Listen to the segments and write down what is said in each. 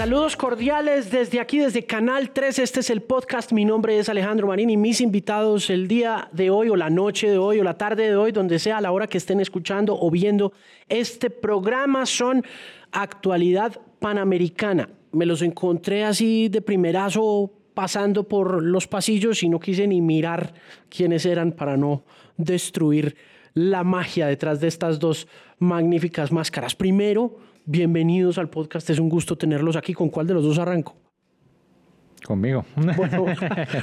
Saludos cordiales desde aquí, desde Canal 3. Este es el podcast. Mi nombre es Alejandro Marín y mis invitados el día de hoy o la noche de hoy o la tarde de hoy, donde sea a la hora que estén escuchando o viendo este programa, son actualidad panamericana. Me los encontré así de primerazo pasando por los pasillos y no quise ni mirar quiénes eran para no destruir la magia detrás de estas dos magníficas máscaras. Primero, bienvenidos al podcast. Es un gusto tenerlos aquí. ¿Con cuál de los dos arranco? Conmigo. Bueno,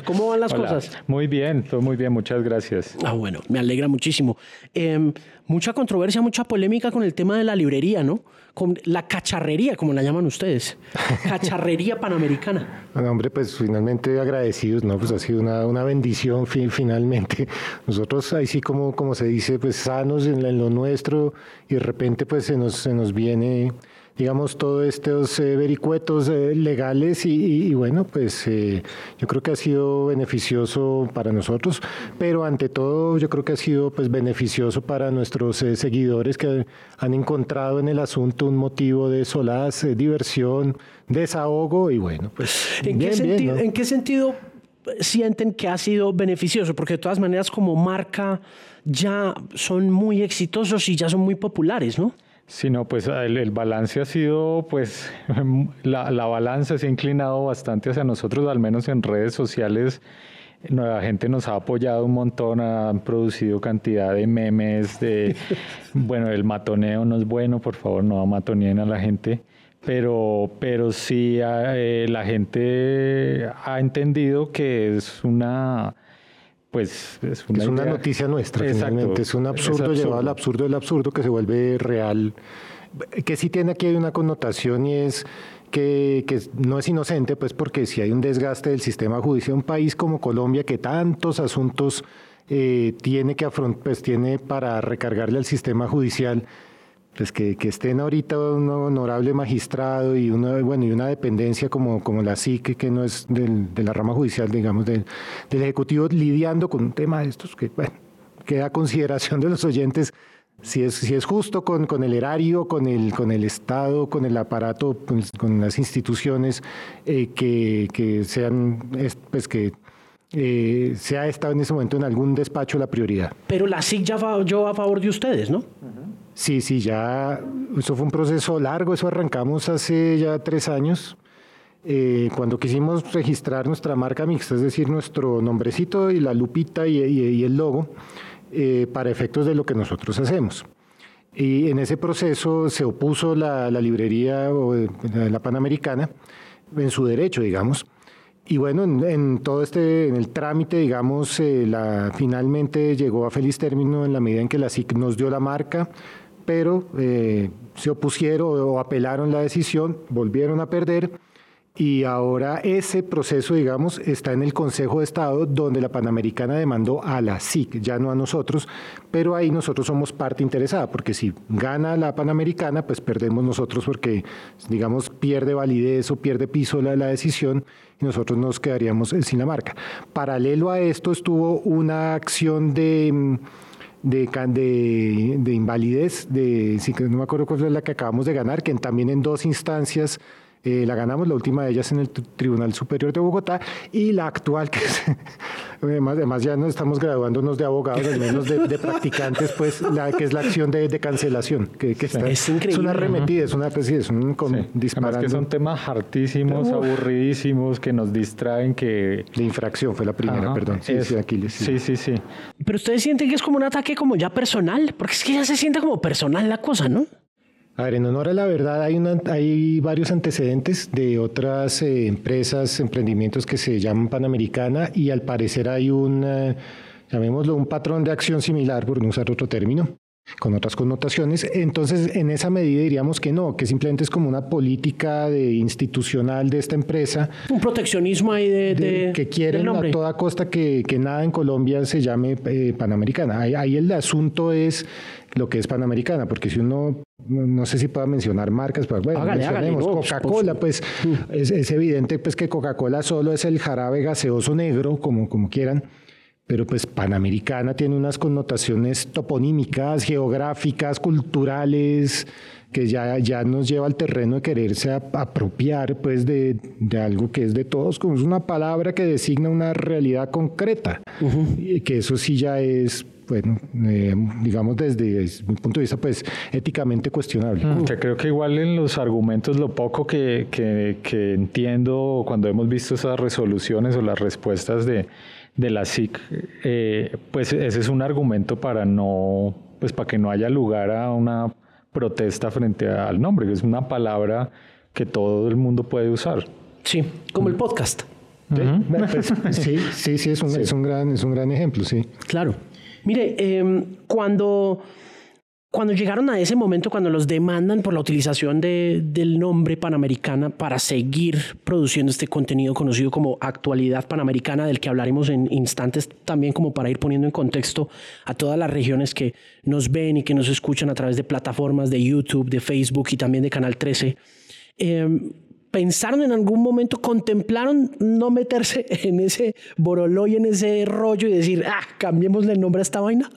¿cómo van las cosas? Muy bien, todo muy bien, muchas gracias. Ah, bueno, me alegra muchísimo. Em, mucha controversia, mucha polémica con el tema de la librería, ¿no? Con la cacharrería, como la llaman ustedes. Cacharrería panamericana. Bueno, hombre, pues finalmente agradecidos, ¿no? Pues ha sido una, una bendición finalmente. Nosotros ahí sí, como, como se dice, pues sanos en, en lo nuestro y de repente pues se nos, se nos viene digamos, todos estos eh, vericuetos eh, legales y, bueno, pues eh, yo creo que ha sido beneficioso para nosotros, pero ante todo yo creo que ha sido pues beneficioso para nuestros seguidores que han encontrado en el asunto un motivo de solaz, diversión, desahogo y bueno, pues ¿En, qué, sentido, ¿en qué sentido sienten que ha sido beneficioso? Porque de todas maneras como marca ya son muy exitosos y ya son muy populares, ¿no? Sino pues el, balance ha sido, pues la, la, balanza se ha inclinado bastante hacia nosotros, al menos en redes sociales. La gente nos ha apoyado un montón, han producido cantidad de memes, de, bueno, el matoneo no es bueno, por favor, no matoneen a la gente, pero, pero sí eh, la gente ha entendido que es una pues es una, noticia nuestra, finalmente. Es un absurdo, llevado al absurdo del absurdo que se vuelve real. Que sí tiene aquí una connotación y es que, que, no es inocente, pues porque si hay un desgaste del sistema judicial, un país como Colombia que tantos asuntos eh, tiene que afrontar, pues tiene para recargarle al sistema judicial, pues que, que, estén ahorita un honorable magistrado y una, bueno, y una dependencia como, como la SIC, que no es del, de la rama judicial, digamos, del, del, Ejecutivo, lidiando con un tema de estos que, bueno, queda a consideración de los oyentes si es, si es justo con, con el erario, con el, con el Estado, con el aparato, pues, con las instituciones eh, que, que, sean, pues que eh, se ha estado en ese momento en algún despacho la prioridad. Pero la SIC ya va yo a favor de ustedes, ¿no? Sí, sí, ya, eso fue un proceso largo, eso arrancamos hace ya tres años. Eh, cuando quisimos registrar nuestra marca mixta, es decir, nuestro nombrecito y la lupita y, el logo, eh, para efectos de lo que nosotros hacemos. Y en ese proceso se opuso la, librería o la Panamericana en su derecho, digamos. Y bueno, en, todo este, en el trámite, digamos, eh, la, finalmente llegó a feliz término en la medida en que la SIC nos dio la marca, pero eh, se opusieron o apelaron la decisión, volvieron a perder y ahora ese proceso, digamos, está en el Consejo de Estado donde la Panamericana demandó a la SIC, ya no a nosotros, pero ahí nosotros somos parte interesada, porque si gana la Panamericana, pues perdemos nosotros porque, digamos, pierde validez o pierde piso la, la decisión y nosotros nos quedaríamos sin la marca. Paralelo a esto estuvo una acción de de, de, invalidez, de, no me acuerdo cuál es la que acabamos de ganar, que también en dos instancias eh, la ganamos, la última de ellas en el Tribunal Superior de Bogotá, y la actual, que es, además, ya no estamos graduándonos de abogados, al menos de, practicantes, pues la que es la acción de, cancelación, que, está, es, una arremetida, es una pues, es un disparando. que son temas hartísimos, aburridísimos, que nos distraen, que... La infracción fue la primera, perdón. Sí, sí, Aquiles, sí, sí, sí. Pero ustedes sienten que es como un ataque como ya personal, porque es que ya se siente como personal la cosa, ¿no? A ver, en honor a la verdad, hay, una, hay varios antecedentes de otras eh, empresas, emprendimientos que se llaman Panamericana y al parecer hay un, eh, llamémoslo, un patrón de acción similar, por no usar otro término, con otras connotaciones. Entonces, en esa medida diríamos que no, que simplemente es como una política de, institucional de esta empresa. Un proteccionismo ahí de... que quieren a toda costa que, que, nada en Colombia se llame eh, Panamericana. Ahí, ahí el asunto es lo que es Panamericana, porque si uno, no sé si pueda mencionar marcas, pero bueno, mencionemos Coca-Cola, pues es, evidente pues que Coca-Cola solo es el jarabe gaseoso negro, como, como quieran, pero pues Panamericana tiene unas connotaciones toponímicas, geográficas, culturales, que ya, ya nos lleva al terreno de quererse apropiar pues de, de, algo que es de todos, como es una palabra que designa una realidad concreta, y que eso sí ya es bueno, eh, digamos desde mi punto de vista, pues éticamente cuestionable. Mm, que creo que igual en los argumentos, lo poco que, que, que, entiendo cuando hemos visto esas resoluciones o las respuestas de, de la SIC, eh, pues ese es un argumento para no, pues para que no haya lugar a una protesta frente al nombre, que es una palabra que todo el mundo puede usar. Sí, como el podcast. Pues, sí, sí, sí, es un, Es, un gran, es un gran ejemplo, sí. Claro. Mire, eh, cuando cuando llegaron a ese momento, cuando los demandan por la utilización de, del nombre Panamericana para seguir produciendo este contenido conocido como Actualidad Panamericana, del que hablaremos en instantes también como para ir poniendo en contexto a todas las regiones que nos ven y que nos escuchan a través de plataformas de YouTube, de Facebook y también de Canal 13. Em, ¿Pensaron en algún momento, contemplaron no meterse en ese boroló y en ese rollo y decir, ah, cambiémosle el nombre a esta vaina?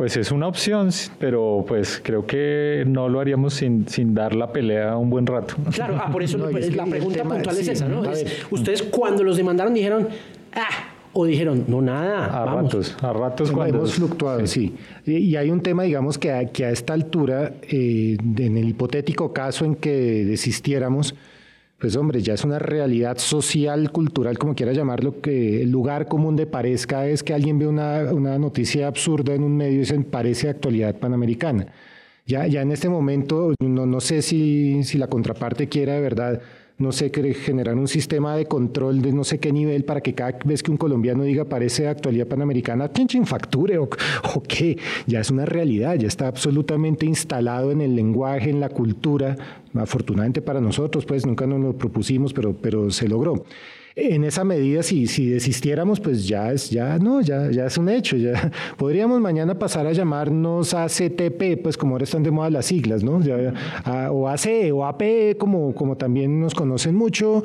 Pues es una opción, pero pues creo que no lo haríamos sin, sin dar la pelea un buen rato. Claro, ah, por eso la pregunta puntual es esa, ¿no? ustedes cuando los demandaron dijeron, ah, o dijeron, no, nada. A vamos. ratos, a ratos cuando. Hemos fluctuado, sí. Y, hay un tema, digamos, que a, que a esta altura, eh, en el hipotético caso en que desistiéramos, pues hombre, ya es una realidad social, cultural, como quiera llamarlo, que el lugar común de parezca es que alguien ve una, una noticia absurda en un medio y dicen parece actualidad panamericana. Ya, ya en este momento, no, no sé si, si la contraparte quiera de verdad no sé, generar un sistema de control de no sé qué nivel para que cada vez que un colombiano diga parece actualidad panamericana, chin, facture o, o qué, ya es una realidad, ya está absolutamente instalado en el lenguaje, en la cultura, afortunadamente para nosotros, pues nunca nos lo propusimos, pero, pero se logró en esa medida, si, si desistiéramos, pues ya es, ya no, ya, ya es un hecho. Ya podríamos mañana pasar a llamarnos ACTP, pues como ahora están de moda las siglas, ¿no? o AC o AP, como, como también nos conocen mucho.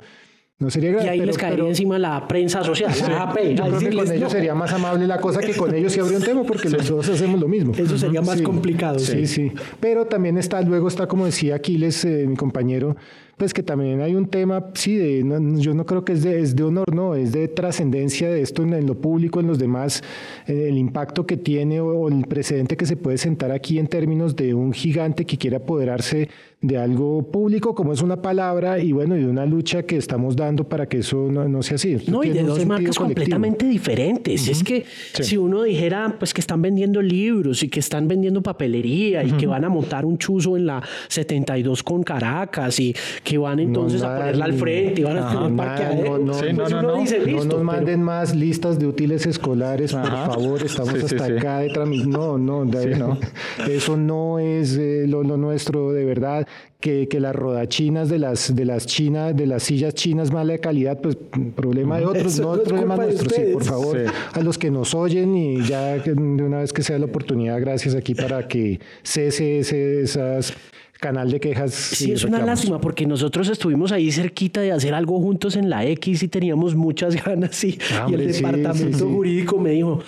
No sería grave, y ahí les caería encima la prensa social, la AP. Yo creo que con ellos sería más amable la cosa que con ellos sí habría un tema, porque los dos hacemos lo mismo. Eso sería más complicado. Sí, sí, Pero también está, luego está, como decía Aquiles, eh, mi compañero, pues que también hay un tema, sí, de, yo no creo que es de, es de honor, no, es de trascendencia de esto en, lo público, en los demás, eh, el impacto que tiene o, el precedente que se puede sentar aquí en términos de un gigante que quiere apoderarse de algo público, como es una palabra, y bueno, y de una lucha que estamos dando para que eso no, sea así. no, y de dos marcas completamente diferentes. Es que si uno dijera, pues que están vendiendo libros y que están vendiendo papelería y que van a montar un chuzo en la 72 con Caracas y que van entonces a ponerla al frente y van a tener parqueadero. No, no, no, no, dice, no nos manden más listas de útiles escolares, por favor, estamos hasta acá de tramitación. No, no, no, eso no es eh, lo, nuestro de verdad. Que, que, las rodachinas de las de las chinas de las sillas chinas mala calidad pues problema de otros no problema nuestro sí por favor a los que nos oyen y ya de una vez que sea la oportunidad gracias aquí para que cese esas canal de quejas. Sí, es una lástima porque nosotros estuvimos ahí cerquita de hacer algo juntos en la X y teníamos muchas ganas y, y el departamento jurídico me dijo,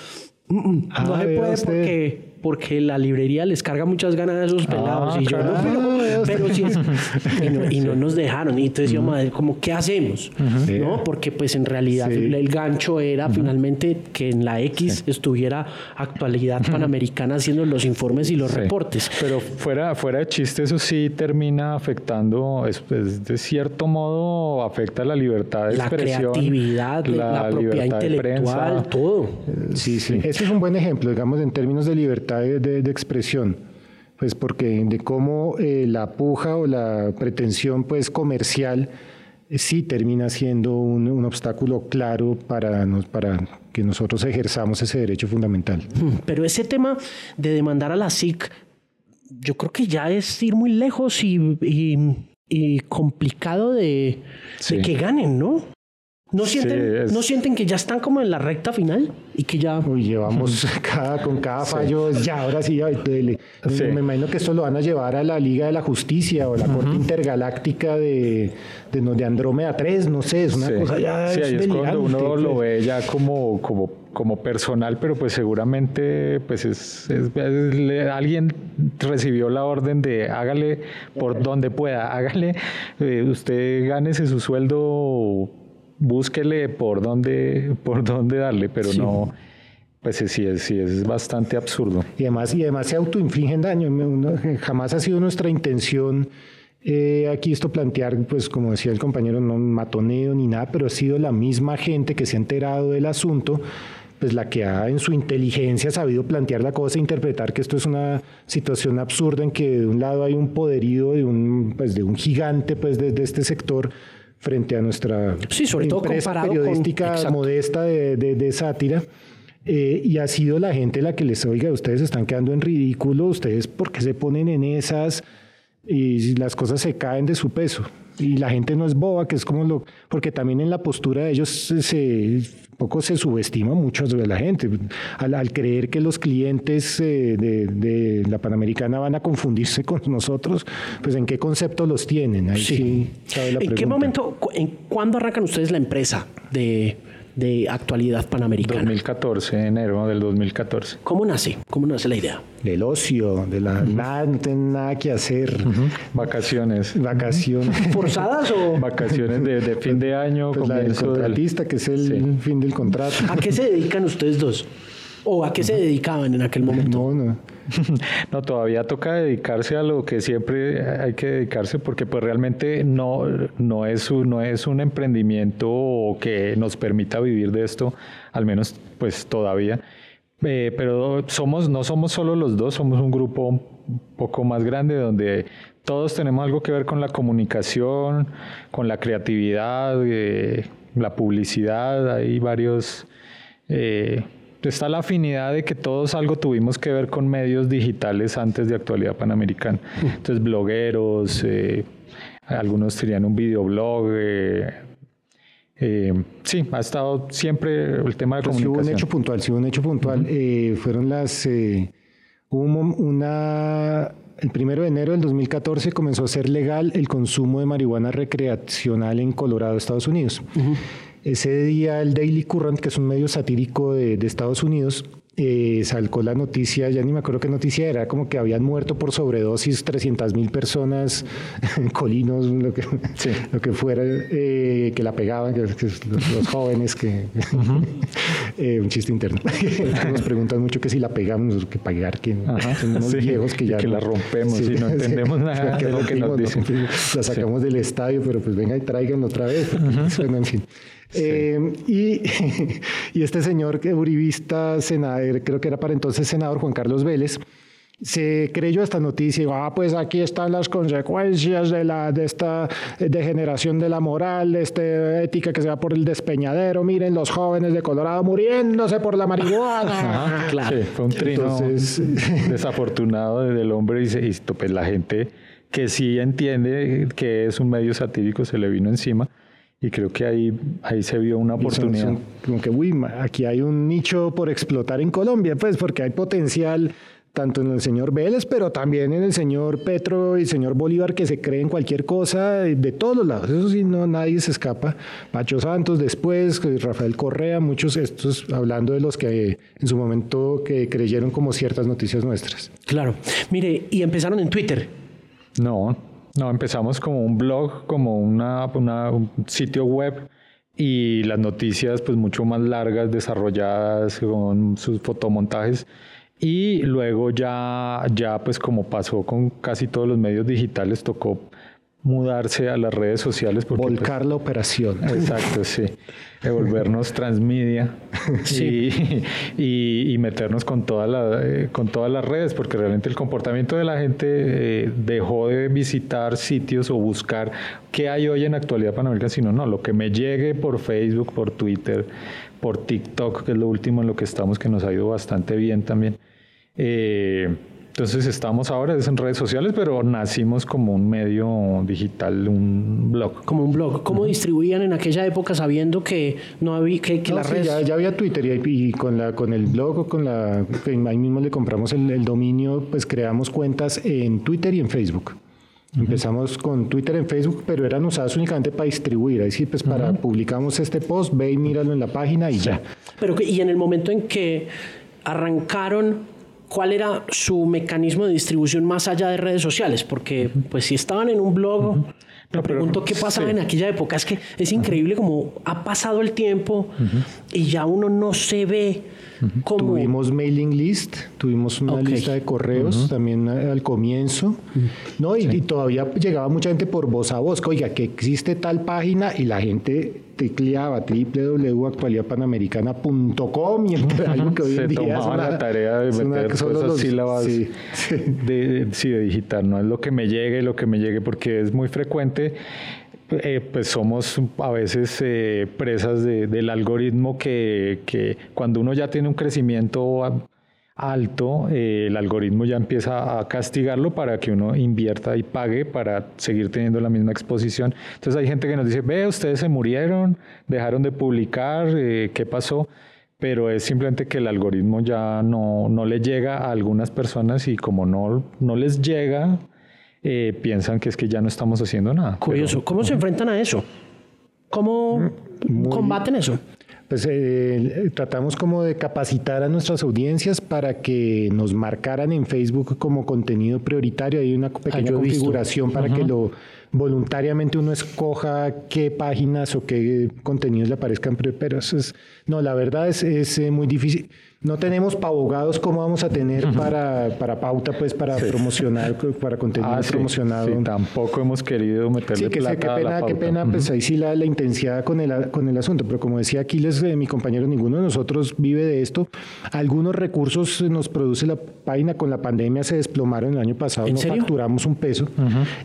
mm, mm, no ah, se puede porque porque la librería les carga muchas ganas a esos pelados. Ah, y yo no, pero, sí y, no, nos dejaron. Y entonces yo madre como qué hacemos no porque pues en realidad el gancho era finalmente que en la X estuviera actualidad panamericana haciendo los informes y los reportes. Pero fuera fuera de chiste eso sí termina afectando es, de cierto modo afecta la libertad de la expresión creatividad la, propiedad intelectual todo. Sí. sí. Ese es un buen ejemplo digamos en términos de libertad de, expresión, pues porque de cómo eh, la puja o la pretensión pues comercial eh, sí termina siendo un, obstáculo claro para, nos, para que nosotros ejerzamos ese derecho fundamental. Pero ese tema de demandar a la SIC, yo creo que ya es ir muy lejos y, y, complicado de, de, que ganen, ¿no? ¿No sienten, ¿No sienten que ya están como en la recta final? Y que ya... Uy, llevamos cada, con cada fallo, ya, ahora sí, Me, imagino que esto lo van a llevar a la Liga de la Justicia o la Corte Intergaláctica de, de, de, Andrómeda 3, no sé, es una cosa ya... Sí, ahí es cuando uno lo ve ya como, como, como personal, pero pues seguramente pues es, alguien recibió la orden de hágale por donde pueda, hágale, eh, usted gánese su sueldo búsquele por dónde, por dónde darle, pero no, pues sí es, sí es bastante absurdo. Y además, y además se autoinfligen daño. Jamás ha sido nuestra intención eh, aquí esto plantear, pues como decía el compañero, no matoneo ni nada, pero ha sido la misma gente que se ha enterado del asunto pues la que ha en su inteligencia sabido plantear la cosa, e interpretar que esto es una situación absurda en que de un lado hay un poderío de un, pues de un gigante pues desde este sector frente a nuestra sí, sobre todo empresa periodística modesta de, de, sátira. Eh, y ha sido la gente la que les oiga, ustedes están quedando en ridículo, ustedes porque se ponen en esas y las cosas se caen de su peso. Y la gente no es boba, que es como lo... Porque también en la postura de ellos se, poco se subestima mucho de la gente. Al, creer que los clientes eh, de, la Panamericana van a confundirse con nosotros, pues ¿en qué concepto los tienen? Ahí sí. ¿En qué momento, en cuándo arrancan ustedes la empresa de de actualidad panamericana. 2014, enero del 2014. ¿Cómo nace? ¿Cómo nace la idea? Del ocio, de la nada, nada que hacer. Vacaciones. Vacaciones. ¿Forzadas o? Vacaciones de, fin de año. Pues la del contratista, que es el fin del contrato. ¿A qué se dedican ustedes dos? ¿O a qué se dedicaban en aquel momento? No, no. No, todavía toca dedicarse a lo que siempre hay que dedicarse porque pues realmente no, no, es, un, no es un emprendimiento que nos permita vivir de esto, al menos pues todavía. Eh, pero somos, no somos solo los dos, somos un grupo un poco más grande donde todos tenemos algo que ver con la comunicación, con la creatividad, eh, la publicidad, hay varios... Eh, está la afinidad de que todos algo tuvimos que ver con medios digitales antes de actualidad panamericana. Entonces, blogueros, eh, algunos tenían un videoblog. Eh, eh, sí, ha estado siempre el tema de pues comunicación. hubo un hecho puntual, sí hubo un hecho puntual. fueron las... hubo una... El primero de enero del 2014 comenzó a ser legal el consumo de marihuana recreacional en Colorado, Estados Unidos. Ese día el Daily Current, que es un medio satírico de, de Estados Unidos, eh, salcó la noticia, ya ni me acuerdo qué noticia era, como que habían muerto por sobredosis 300 mil personas, colinos, lo que, lo que fuera, eh, que la pegaban, que, los, jóvenes, que eh, un chiste interno. nos preguntan mucho que si la pegamos, que pagar, que son unos viejos que ya... que la rompemos y no entendemos nada de lo que nos dicen. la sacamos del estadio, pero pues venga y tráiganlo otra vez. en fin. Eh, y, y, este señor que uribista, senador, creo que era para entonces senador Juan Carlos Vélez, se creyó esta noticia y ah, pues aquí están las consecuencias de, la, de esta degeneración de la moral, de esta ética que se va por el despeñadero. Miren los jóvenes de Colorado muriéndose por la marihuana. claro. fue un trino desafortunado del hombre y, y pues la gente que sí entiende que es un medio satírico se le vino encima y creo que ahí, ahí se vio una oportunidad. como que, uy, aquí hay un nicho por explotar en Colombia, pues porque hay potencial tanto en el señor Vélez, pero también en el señor Petro y el señor Bolívar, que se creen cualquier cosa de, todos los lados. Eso sí, no, nadie se escapa. Pacho Santos después, Rafael Correa, muchos estos, hablando de los que en su momento que creyeron como ciertas noticias nuestras. Claro. Mire, y empezaron en Twitter. No, no, empezamos como un blog, como una, un sitio web y las noticias pues mucho más largas, desarrolladas con sus fotomontajes. Y luego ya, ya pues como pasó con casi todos los medios digitales, tocó mudarse a las redes sociales. Porque, pues, Volcar la operación. Exacto, sí. Devolvernos transmedia sí. y, y, meternos con, toda la, eh, con todas las redes, porque realmente el comportamiento de la gente eh, dejó de visitar sitios o buscar qué hay hoy en actualidad panamericana, sino no, lo que me llegue por Facebook, por Twitter, por TikTok, que es lo último en lo que estamos, que nos ha ido bastante bien también. Eh, Entonces estamos ahora en redes sociales, pero nacimos como un medio digital, un blog. Como un blog. ¿Cómo distribuían en aquella época sabiendo que no había que, que las redes... ya, ya, había Twitter y, con la con el blog o con la ahí mismo le compramos el, dominio, pues creamos cuentas en Twitter y en Facebook. Empezamos con Twitter en Facebook, pero eran usadas únicamente para distribuir. Ahí sí, pues para publicamos este post, ve y míralo en la página y ya. Pero y en el momento en que arrancaron cuál era su mecanismo de distribución más allá de redes sociales, porque pues si estaban en un blog, me pregunto qué pasaba en aquella época. Es que es increíble como ha pasado el tiempo y ya uno no se ve Tuvimos mailing list, tuvimos una lista de correos también al comienzo, ¿no? Y, todavía llegaba mucha gente por voz a voz, oiga, que existe tal página y la gente tecleaba www.actualidadpanamericana.com y entre algo que hoy en día es la tarea de meter esas sílabas De, sí, de digitar, no es lo que me llegue, lo que me llegue, porque es muy frecuente eh, pues somos a veces eh, presas del algoritmo que, que, cuando uno ya tiene un crecimiento alto, eh, el algoritmo ya empieza a castigarlo para que uno invierta y pague para seguir teniendo la misma exposición. Entonces hay gente que nos dice, ve, ustedes se murieron, dejaron de publicar, ¿qué pasó? Pero es simplemente que el algoritmo ya no, no le llega a algunas personas y como no, no les llega, eh, piensan que es que ya no estamos haciendo nada. Curioso. ¿Cómo se enfrentan a eso? ¿Cómo combaten eso? Pues eh, tratamos como de capacitar a nuestras audiencias para que nos marcaran en Facebook como contenido prioritario. Hay una pequeña configuración para que lo voluntariamente uno escoja qué páginas o qué contenidos le aparezcan, pero eso es, no, la verdad es, es eh, muy difícil no tenemos para abogados como vamos a tener para, para pauta, pues para promocionar, para contenido ah, promocionado. tampoco hemos querido meterle sí, que plata qué pena, qué pena, pues ahí sí la, la intensidad con el, con el asunto, pero como decía Aquiles, eh, mi compañero, ninguno de nosotros vive de esto. Algunos recursos nos produce la página, con la pandemia se desplomaron el año pasado, no facturamos un peso.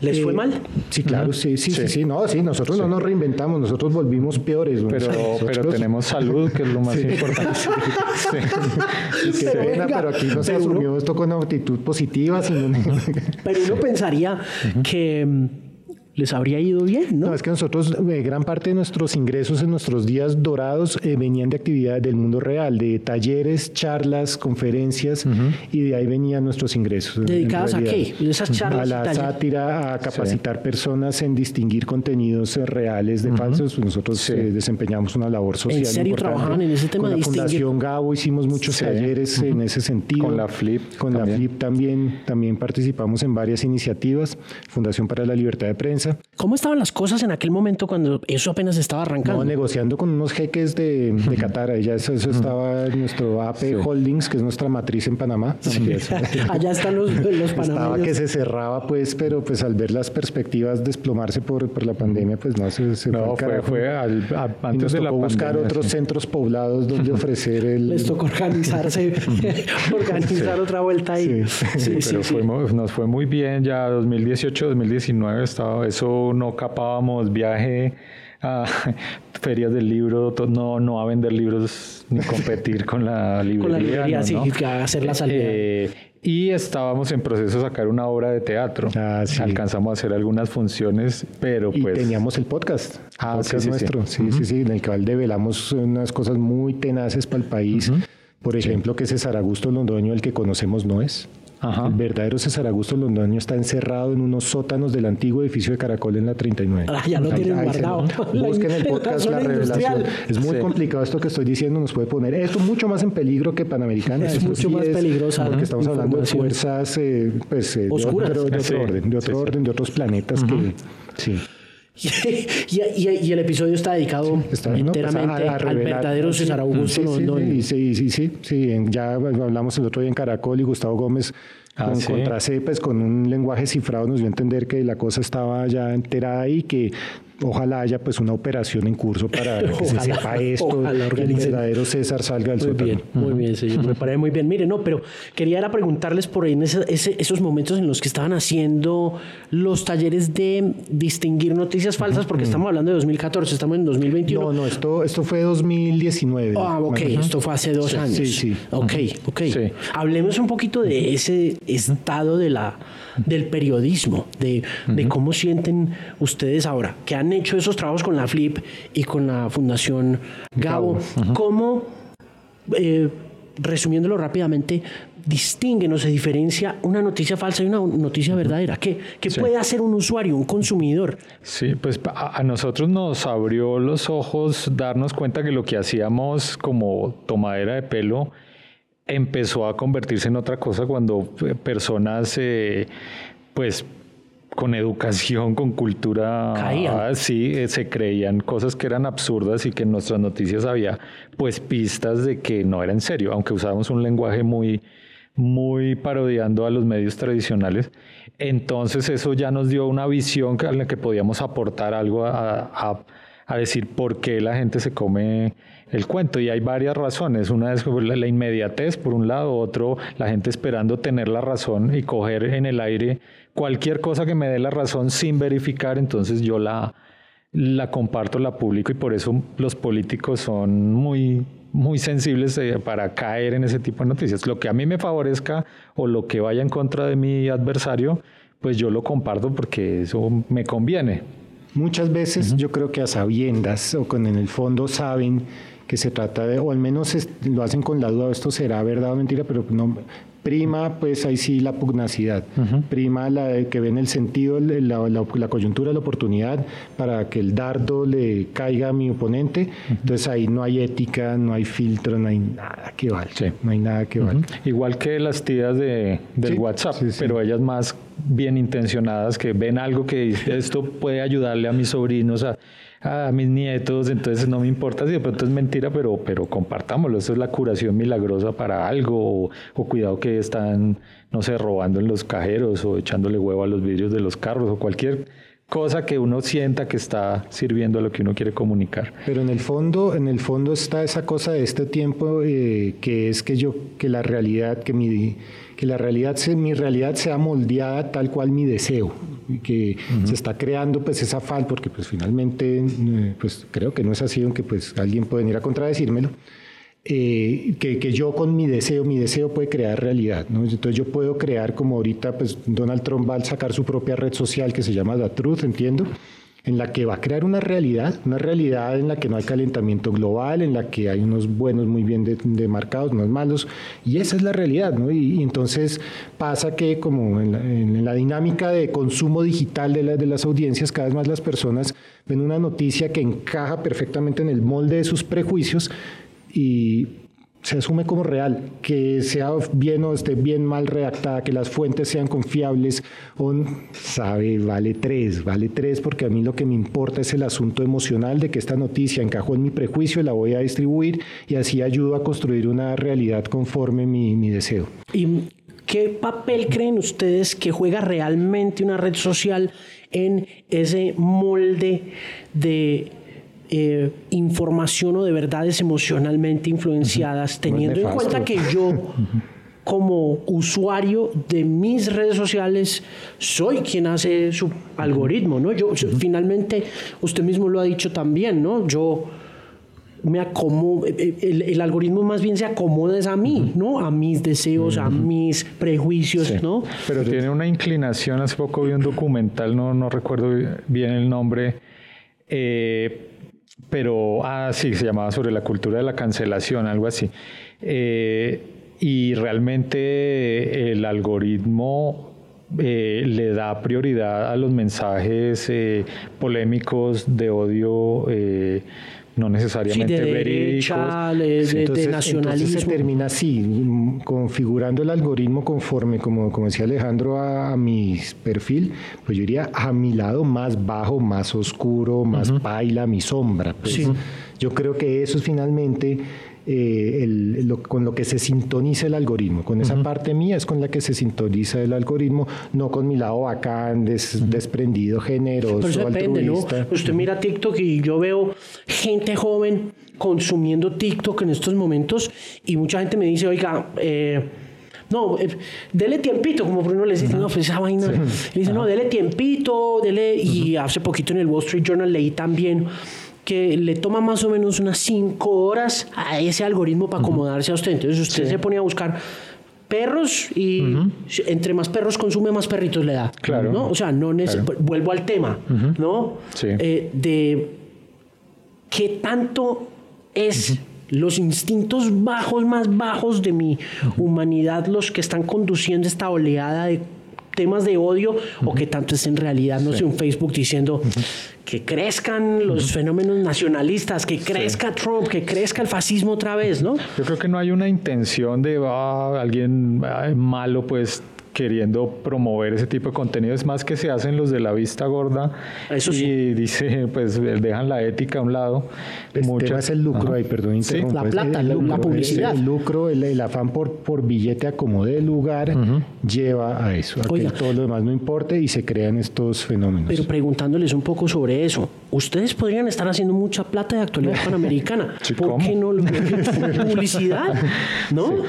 ¿Les fue eh, mal? Sí, claro, sí, sí, sí, sí, no, sí, nosotros no nos reinventamos, nosotros volvimos peores. Pero, pero tenemos salud, que es lo más importante. pero, aquí no se asumió esto con actitud positiva. pero uno pensaría que les habría ido bien, ¿no? No, es que nosotros, eh, gran parte de nuestros ingresos en nuestros días dorados eh, venían de actividades del mundo real, de talleres, charlas, conferencias, y de ahí venían nuestros ingresos. ¿Dedicados a qué? Esas charlas. A la sátira, a capacitar personas en distinguir contenidos eh, reales de falsos. Pues nosotros desempeñamos una labor social. ¿En serio trabajaban en ese tema Con de la Fundación Gabo hicimos muchos talleres en ese sentido. Con la FLIP. Con la FLIP también, también participamos en varias iniciativas. Fundación para la Libertad de Prensa ¿Cómo estaban las cosas en aquel momento cuando eso apenas estaba arrancando? negociando con unos jeques de, Qatar. Ya eso, estaba en nuestro AP Holdings, que es nuestra matriz en Panamá. Allá están los, los Estaba que se cerraba, pues, pero pues al ver las perspectivas desplomarse por, por la pandemia, pues no, se, se no, fue, fue, al, antes de la buscar otros centros poblados donde ofrecer el... Les tocó organizarse, organizar otra vuelta ahí. Sí, pero nos fue muy bien ya 2018, 2019 estaba eso no capábamos viaje a ferias del libro, no, no a vender libros ni competir con la librería. Con la librería, sí, hacer la salida. Eh, y estábamos en proceso de sacar una obra de teatro. Ah, Alcanzamos a hacer algunas funciones, pero pues... Y teníamos el podcast. Ah, podcast nuestro. Sí, sí, sí, en el cual develamos unas cosas muy tenaces para el país. Por ejemplo, que César Augusto Londoño, el que conocemos, no es. El verdadero César Augusto Londoño está encerrado en unos sótanos del antiguo edificio de Caracol en la 39. Ah, ya lo tienen guardado. busquen el podcast La Revelación. Es muy complicado esto que estoy diciendo, nos puede poner esto mucho más en peligro que Panamericana. Es mucho más peligroso. Porque estamos hablando de fuerzas eh, pues, eh, Oscuras. De, otro, orden, de otro orden, de otros planetas que... Sí. Y, el episodio está dedicado pues, enteramente al verdadero César Augusto sí, Sí, sí, sí, sí, ya hablamos el otro día en Caracol y Gustavo Gómez ah, con contra pues con un lenguaje cifrado nos dio a entender que la cosa estaba ya enterada y que ojalá haya pues una operación en curso para que se sepa esto y el verdadero César salga del Muy bien, muy bien, señor. Me parece muy bien. Mire, no, pero quería era preguntarles por ahí en esos momentos en los que estaban haciendo los talleres de distinguir noticias falsas, porque estamos hablando de 2014, estamos en 2021. No, no, esto, esto fue 2019. Ah, ok, esto fue hace dos años. Sí, sí. Ok, ok. Hablemos un poquito de ese estado de la, del periodismo, de, de cómo sienten ustedes ahora, que han hecho esos trabajos con la FLIP y con la Fundación Gabo. ¿Cómo, eh, resumiéndolo rápidamente, distinguen o se diferencia una noticia falsa y una noticia verdadera? ¿Qué, qué puede hacer un usuario, un consumidor? Sí, pues a, nosotros nos abrió los ojos darnos cuenta que lo que hacíamos como tomadera de pelo empezó a convertirse en otra cosa cuando eh, personas, eh, pues con educación, con cultura, Caían. sí, eh, se creían cosas que eran absurdas y que en nuestras noticias había pues pistas de que no era en serio, aunque usábamos un lenguaje muy, muy parodiando a los medios tradicionales. Entonces eso ya nos dio una visión en la que podíamos aportar algo a, a decir por qué la gente se come el cuento y hay varias razones. Una es la inmediatez, por un lado, otro, la gente esperando tener la razón y coger en el aire cualquier cosa que me dé la razón sin verificar, entonces yo la, la comparto, la publico y por eso los políticos son muy muy sensibles eh, para caer en ese tipo de noticias. Lo que a mí me favorezca o lo que vaya en contra de mi adversario, pues yo lo comparto porque eso me conviene. Muchas veces yo creo que a sabiendas o con en el fondo saben que se trata de, o al menos lo hacen con la duda, esto será verdad o mentira, pero no, prima pues ahí sí la pugnacidad, prima la que ven el sentido, la, la, coyuntura, la oportunidad para que el dardo le caiga a mi oponente, entonces ahí no hay ética, no hay filtro, no hay nada que valga, no hay nada que valga. Igual que las tías de, del WhatsApp, pero ellas más bien intencionadas que ven algo que esto puede ayudarle a mis sobrinos a a mis nietos, entonces no me importa si de pronto es mentira, pero, pero compartámoslo, eso es la curación milagrosa para algo, o, cuidado que están, no sé, robando en los cajeros o echándole huevo a los vidrios de los carros o cualquier cosa que uno sienta que está sirviendo a lo que uno quiere comunicar. Pero en el fondo, en el fondo está esa cosa de este tiempo eh, que es que yo, que la realidad, que mi que la realidad, mi realidad sea moldeada tal cual mi deseo, que se está creando pues esa falta, porque pues finalmente, eh, pues creo que no es así, aunque pues alguien puede venir a contradecírmelo, eh, que, que, yo con mi deseo, mi deseo puede crear realidad, ¿no? Entonces yo puedo crear como ahorita pues Donald Trump va a sacar su propia red social que se llama The Truth, entiendo, en la que va a crear una realidad, una realidad en la que no hay calentamiento global, en la que hay unos buenos muy bien demarcados, unos malos, y esa es la realidad, ¿no? Y, entonces pasa que como en la, dinámica de consumo digital de, de las audiencias, cada vez más las personas ven una noticia que encaja perfectamente en el molde de sus prejuicios y se asume como real, que sea bien o esté bien mal redactada, que las fuentes sean confiables, o sabe, vale tres, vale tres, porque a mí lo que me importa es el asunto emocional de que esta noticia encajó en mi prejuicio, la voy a distribuir y así ayudo a construir una realidad conforme mi, mi deseo. ¿Y qué papel creen ustedes que juega realmente una red social en ese molde de eh, información o de verdades emocionalmente influenciadas, teniendo en cuenta que yo como usuario de mis redes sociales soy quien hace su algoritmo, ¿no? Yo finalmente usted mismo lo ha dicho también, ¿no? Yo me acomodo, eh, eh, el, algoritmo más bien se acomoda a mí, ¿no? A mis deseos, a mis prejuicios, ¿no? Pero tiene una inclinación, hace poco vi un documental, no, no recuerdo bien el nombre, eh, pero, ah, sí, se llamaba sobre la cultura de la cancelación, algo así. Eh, y realmente el algoritmo eh, le da prioridad a los mensajes eh, polémicos de odio no necesariamente de derecha, de, nacionalismo. se termina así, configurando el algoritmo conforme, como, como decía Alejandro, a, mi perfil, pues yo iría a mi lado más bajo, más oscuro, más baila, mi sombra. Pues. Yo creo que eso es finalmente eh, con lo que se sintoniza el algoritmo. Con esa parte mía es con la que se sintoniza el algoritmo, no con mi lado bacán, desprendido, generoso, Pero eso depende, ¿no? Usted mira TikTok y yo veo gente joven consumiendo TikTok en estos momentos y mucha gente me dice, oiga, eh, no, eh, dele tiempito, como Bruno le dice, no, pues esa vaina. Y dice, no, dele tiempito, dele. Y hace poquito en el Wall Street Journal leí también que le toma más o menos unas cinco horas a ese algoritmo para acomodarse a usted. Entonces usted se pone a buscar perros y entre más perros consume, más perritos le da. Claro. ¿no? O sea, no vuelvo al tema, ¿no? Eh, de qué tanto es los instintos bajos, más bajos de mi humanidad, los que están conduciendo esta oleada de temas de odio o que tanto es en realidad, no sé, un Facebook diciendo que crezcan los fenómenos nacionalistas, que crezca Trump, que crezca el fascismo otra vez, ¿no? Yo creo que no hay una intención de ah, alguien malo, pues queriendo promover ese tipo de contenido. Es más que se hacen los de la vista gorda. Eso y dice, pues dejan la ética a un lado. Este es el lucro ahí, perdón, La plata, la publicidad. El, lucro, el, afán por, por billete acomode el lugar, lleva a eso, a que todo lo demás no importe y se crean estos fenómenos. Pero preguntándoles un poco sobre eso, ustedes podrían estar haciendo mucha plata de actualidad panamericana. ¿Por qué no? Publicidad, ¿no?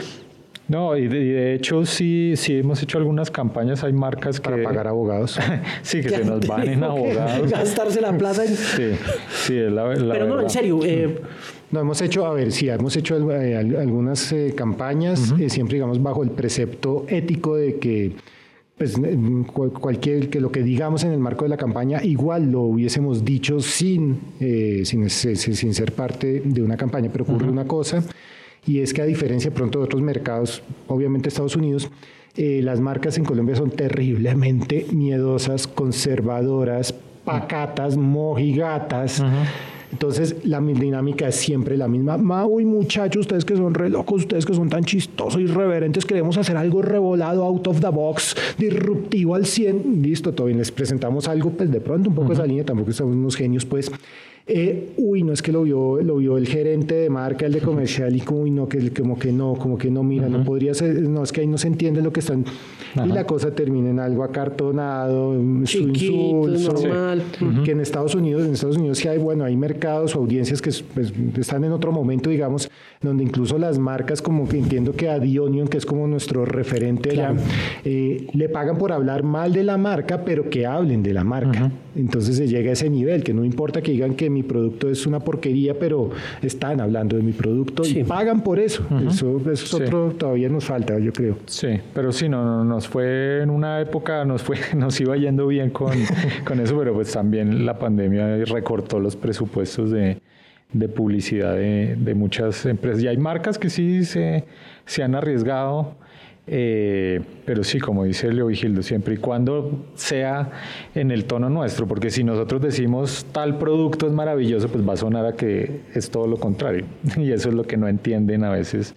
No, y de, hecho sí, sí hemos hecho algunas campañas, hay marcas Para pagar abogados. sí, que se nos van en abogados. Gastarse la plata en... Sí, sí, es la, la Pero no, en serio... Eh, no, hemos hecho, a ver, sí, hemos hecho eh, algunas eh, campañas, siempre digamos bajo el precepto ético de que pues cualquier que lo que digamos en el marco de la campaña igual lo hubiésemos dicho sin, sin, sin, ser parte de una campaña, pero ocurre una cosa y es que a diferencia pronto de otros mercados, obviamente Estados Unidos, eh, las marcas en Colombia son terriblemente miedosas, conservadoras, pacatas, mojigatas. Entonces, la dinámica es siempre la misma. Uy, muchachos, ustedes que son re locos, ustedes que son tan chistosos, irreverentes, queremos hacer algo revolado, out of the box, disruptivo al 100. Listo, todavía les presentamos algo, pues de pronto un poco esa línea, tampoco somos unos genios, pues. Eh, uy, no es que lo vio, lo vio el gerente de marca, el de comercial, y como, uy, no, que, como que no, como que no, mira, no podría ser, no, es que ahí no se entiende lo que están, y la cosa termina en algo acartonado, Chiquito, normal. que en Estados Unidos, en Estados Unidos sí hay, bueno, hay mercados o audiencias que pues, están en otro momento, digamos, donde incluso las marcas, como que entiendo que a Dionion, que es como nuestro referente eh, le pagan por hablar mal de la marca, pero que hablen de la marca. Entonces se llega a ese nivel, que no importa que digan que mi producto es una porquería, pero están hablando de mi producto y pagan por eso. Eso, es otro, todavía nos falta, yo creo. Sí, pero sí, no, nos fue en una época, nos fue, nos iba yendo bien con, con eso, pero pues también la pandemia recortó los presupuestos de, de publicidad de, de, muchas empresas. Y hay marcas que sí se, se han arriesgado eh, pero sí, como dice Leo Vigildo, siempre y cuando sea en el tono nuestro, porque si nosotros decimos tal producto es maravilloso, pues va a sonar a que es todo lo contrario. Y eso es lo que no entienden a veces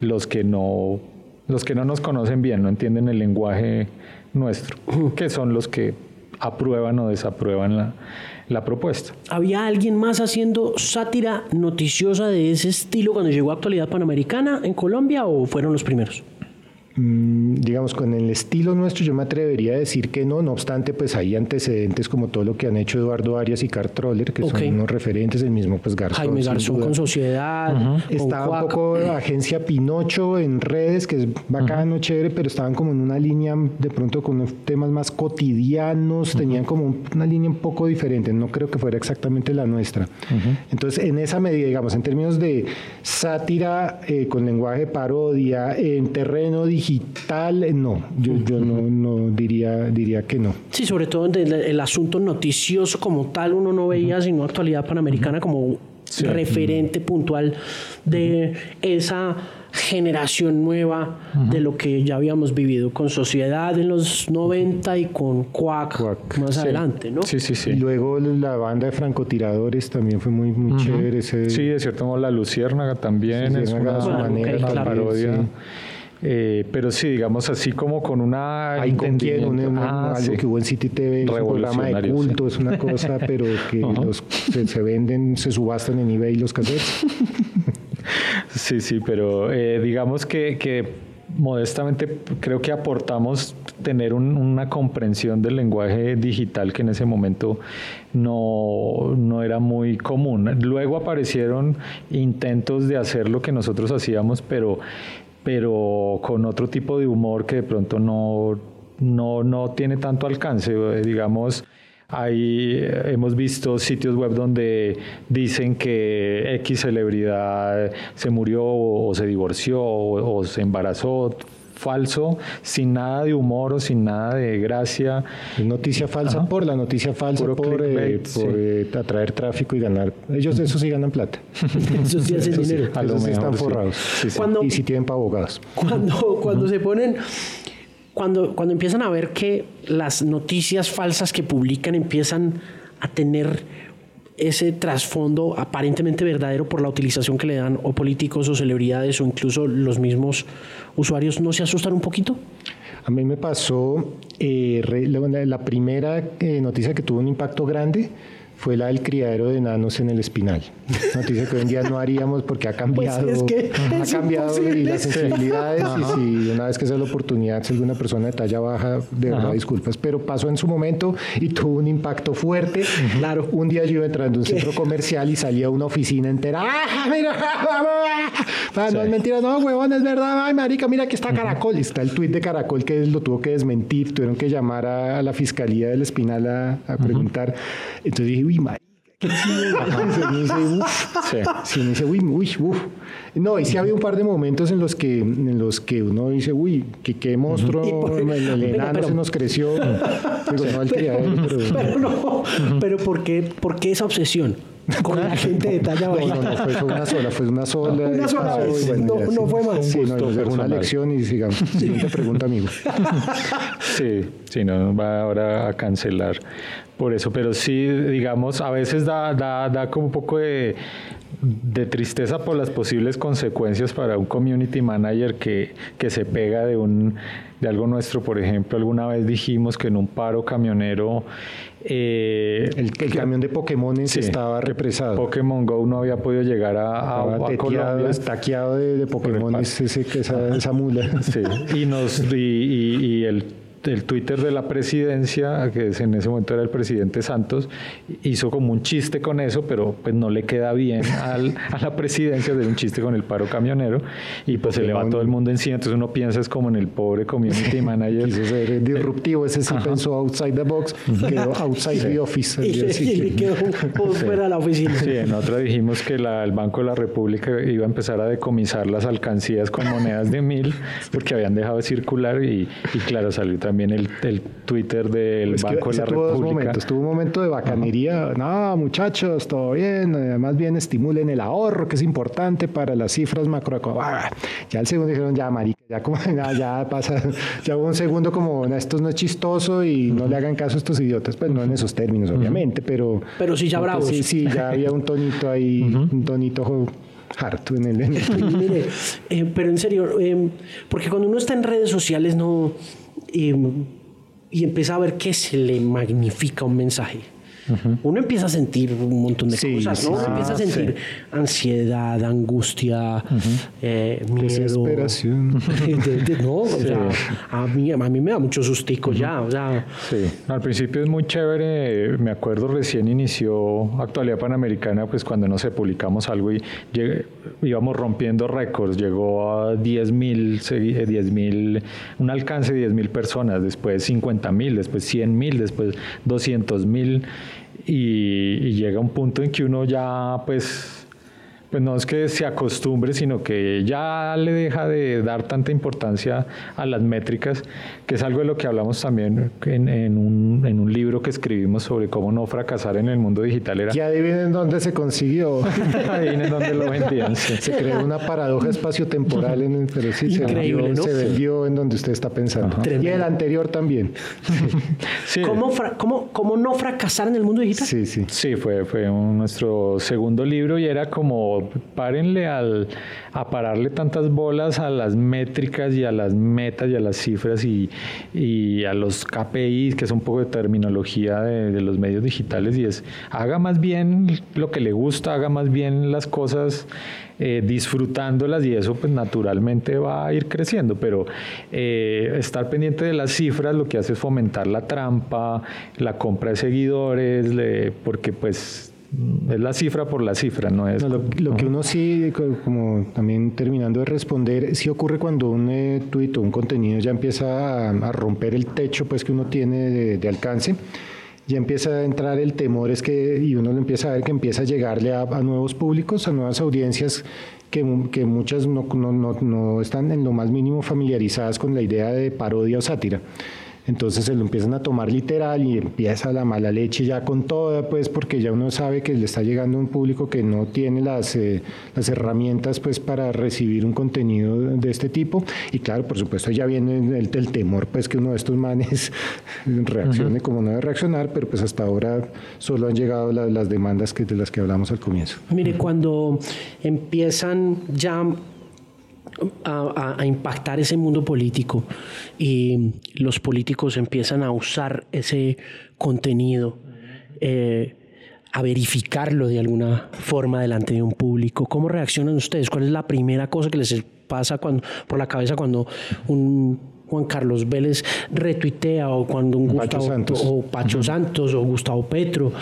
los que no, los que no nos conocen bien, no entienden el lenguaje nuestro, que son los que aprueban o desaprueban la, la propuesta. ¿Había alguien más haciendo sátira noticiosa de ese estilo cuando llegó a Actualidad Panamericana en Colombia o fueron los primeros? Mm, digamos, con el estilo nuestro, yo me atrevería a decir que no, no obstante, pues hay antecedentes como todo lo que han hecho Eduardo Arias y Carl Troller, que son unos referentes, el mismo pues Garzón. Jaime Garzón con Sociedad. Estaba un poco Agencia Pinocho en redes, que es bacano, chévere, pero estaban como en una línea de pronto con unos temas más cotidianos, tenían como una línea un poco diferente, no creo que fuera exactamente la nuestra. Entonces, en esa medida, digamos, en términos de sátira eh, con lenguaje parodia, en terreno digital, digital, eh, no, yo, yo no, no, diría, diría que no. Sí, sobre todo el, el asunto noticioso como tal, uno no veía sino actualidad panamericana como referente puntual de esa generación nueva de lo que ya habíamos vivido con Sociedad en los 90 y con Quack, más adelante, ¿no? Sí, sí, sí. Y luego la banda de francotiradores también fue muy, muy chévere. Sí, de cierto modo la Luciérnaga también es una, manera, parodia. Eh, pero sí, digamos así como con una... Hay con ah, algo que hubo en City TV, es un programa de culto, es una cosa, pero que los, se, venden, se subastan en eBay los cassettes. Sí, sí, pero eh, digamos que, que modestamente creo que aportamos tener una comprensión del lenguaje digital que en ese momento no, no, era muy común. Luego aparecieron intentos de hacer lo que nosotros hacíamos, pero, pero con otro tipo de humor que de pronto no, no, no tiene tanto alcance. Digamos, Ahí hemos visto sitios web donde dicen que X celebridad se murió o se divorció o, se embarazó falso, sin nada de humor o sin nada de gracia. noticia falsa por la noticia falsa, por, eh, eh, atraer tráfico y ganar. Ellos eso sí ganan plata. eso sí hacen dinero. A sí están forrados. y si tienen para abogados. Cuando, cuando se ponen cuando, cuando empiezan a ver que las noticias falsas que publican empiezan a tener ese trasfondo aparentemente verdadero por la utilización que le dan o políticos o celebridades o incluso los mismos usuarios, ¿no se asustan un poquito? A mí me pasó eh, la, primera eh, noticia que tuvo un impacto grande fue la del criadero de enanos en el espinal. Noticia que hoy en día no haríamos porque ha cambiado, pues ha cambiado y las sensibilidades y si una vez que sea la oportunidad, si alguna persona de talla baja, de verdad disculpas, pero pasó en su momento y tuvo un impacto fuerte. Claro. Un día yo iba entrando en un centro comercial y salía una oficina entera. ¡Ah, mira! Ah, no es mentira, no, huevón, es verdad. Ay, marica, mira que está Caracol. Y está el tuit de Caracol que lo tuvo que desmentir. Tuvieron que llamar a, la fiscalía del espinal a, a preguntar. Entonces dije, uy, marica. Sí. dice, uy, uy, uf. No, y sí había un par de momentos en los que, en los que uno dice, uy, qué, qué monstruo, el, el, enano se nos creció. Digo, no, el pero, pero, no, pero ¿por qué, ¿por qué esa obsesión? con la gente de talla baja. No, no, no, fue, una sola, fue una sola. Una sola vez, no, no, fue más. Sí, no, dejó una lección y sigamos. Siguiente pregunta, amigo. Sí, sí, no, va ahora a cancelar por eso, pero sí, digamos, a veces da, da, da como un poco de, de tristeza por las posibles consecuencias para un community manager que, que se pega de un de algo nuestro, por ejemplo, alguna vez dijimos que en un paro camionero eh, el, camión de Pokémon estaba represado. Pokémon Go no había podido llegar a, a, a Colombia. Estaqueado de, de Pokémon ese, esa, esa, mula. Sí. Y, nos, y, y el el Twitter de la presidencia, que en ese momento era el presidente Santos, hizo como un chiste con eso, pero pues no le queda bien al, a la presidencia hacer un chiste con el paro camionero y pues se le va todo el mundo encima, entonces uno piensa es como en el pobre community manager. Quiso ser disruptivo, ese sí pensó outside the box, quedó outside the office. Y, quedó fuera de la oficina. Sí, en otra dijimos que la, el Banco de la República iba a empezar a decomisar las alcancías con monedas de mil porque habían dejado de circular y, y claro, salió también el, el Twitter del Banco de la tuvo República. momentos. Tuvo un momento de bacanería. No, muchachos, todo bien. Eh, más bien estimulen el ahorro, que es importante para las cifras macroeconómicas. Ya el segundo dijeron, ya, marica, ya, como, ya, pasa. Ya hubo un segundo como, esto no es chistoso y no le hagan caso a estos idiotas. Pues no en esos términos, obviamente, pero... Pero sí ya bravos. Sí, sí, ya había un tonito ahí, un tonito harto en el... Mire, eh, pero en serio, eh, porque cuando uno está en redes sociales no y, empieza a ver que se le magnifica un mensaje uno empieza a sentir un montón de cosas, ¿no? empieza a sentir ansiedad, angustia, eh, miedo. Desesperación. no, o sea, a mí, a mí me da mucho sustico ya, o sea. Sí, al principio es muy chévere, me acuerdo recién inició Actualidad Panamericana, pues cuando no sé, publicamos algo y íbamos rompiendo récords, llegó a 10 mil, 10 mil, un alcance de 10 mil personas, después 50 mil, después 100 mil, después 200 mil y, llega un punto en que uno ya pues pues no es que se acostumbre, sino que ya le deja de dar tanta importancia a las métricas, que es algo de lo que hablamos también en, un, en un, libro que escribimos sobre cómo no fracasar en el mundo digital. Era, ya adivinen dónde se consiguió. adivinen dónde lo vendían. Se creó una paradoja espaciotemporal, en, pero sí se vendió, se vendió, en donde usted está pensando. Y el anterior también. ¿Cómo, cómo, ¿Cómo, no fracasar en el mundo digital? Sí, sí. Sí, fue, fue nuestro segundo libro y era como párenle al, a pararle tantas bolas a las métricas y a las metas y a las cifras y, y a los KPIs, que es un poco de terminología de, de, los medios digitales, y es haga más bien lo que le gusta, haga más bien las cosas eh, disfrutándolas y eso pues naturalmente va a ir creciendo, pero eh, estar pendiente de las cifras lo que hace es fomentar la trampa, la compra de seguidores, porque pues es la cifra por la cifra, no es... lo, que uno sí, como también terminando de responder, sí ocurre cuando un eh, tuit o un contenido ya empieza a, romper el techo pues que uno tiene de alcance ya empieza a entrar el temor, es que, y uno lo empieza a ver que empieza a llegarle a, nuevos públicos, a nuevas audiencias que, que muchas no, no, no, están en lo más mínimo familiarizadas con la idea de parodia o sátira. Entonces se lo empiezan a tomar literal y empieza la mala leche ya con toda, pues porque ya uno sabe que le está llegando a un público que no tiene las, eh, las herramientas pues para recibir un contenido de este tipo. Y claro, por supuesto ya viene el, el temor pues que uno de estos manes reaccione como no debe reaccionar, pero pues hasta ahora solo han llegado las demandas que, de las que hablamos al comienzo. Mire, cuando empiezan ya a, impactar ese mundo político y los políticos empiezan a usar ese contenido, eh, a verificarlo de alguna forma delante de un público. ¿Cómo reaccionan ustedes? ¿Cuál es la primera cosa que les pasa cuando, por la cabeza cuando un Juan Carlos Vélez retuitea o cuando un Gustavo Santos. o Pacho Santos o Gustavo Petro.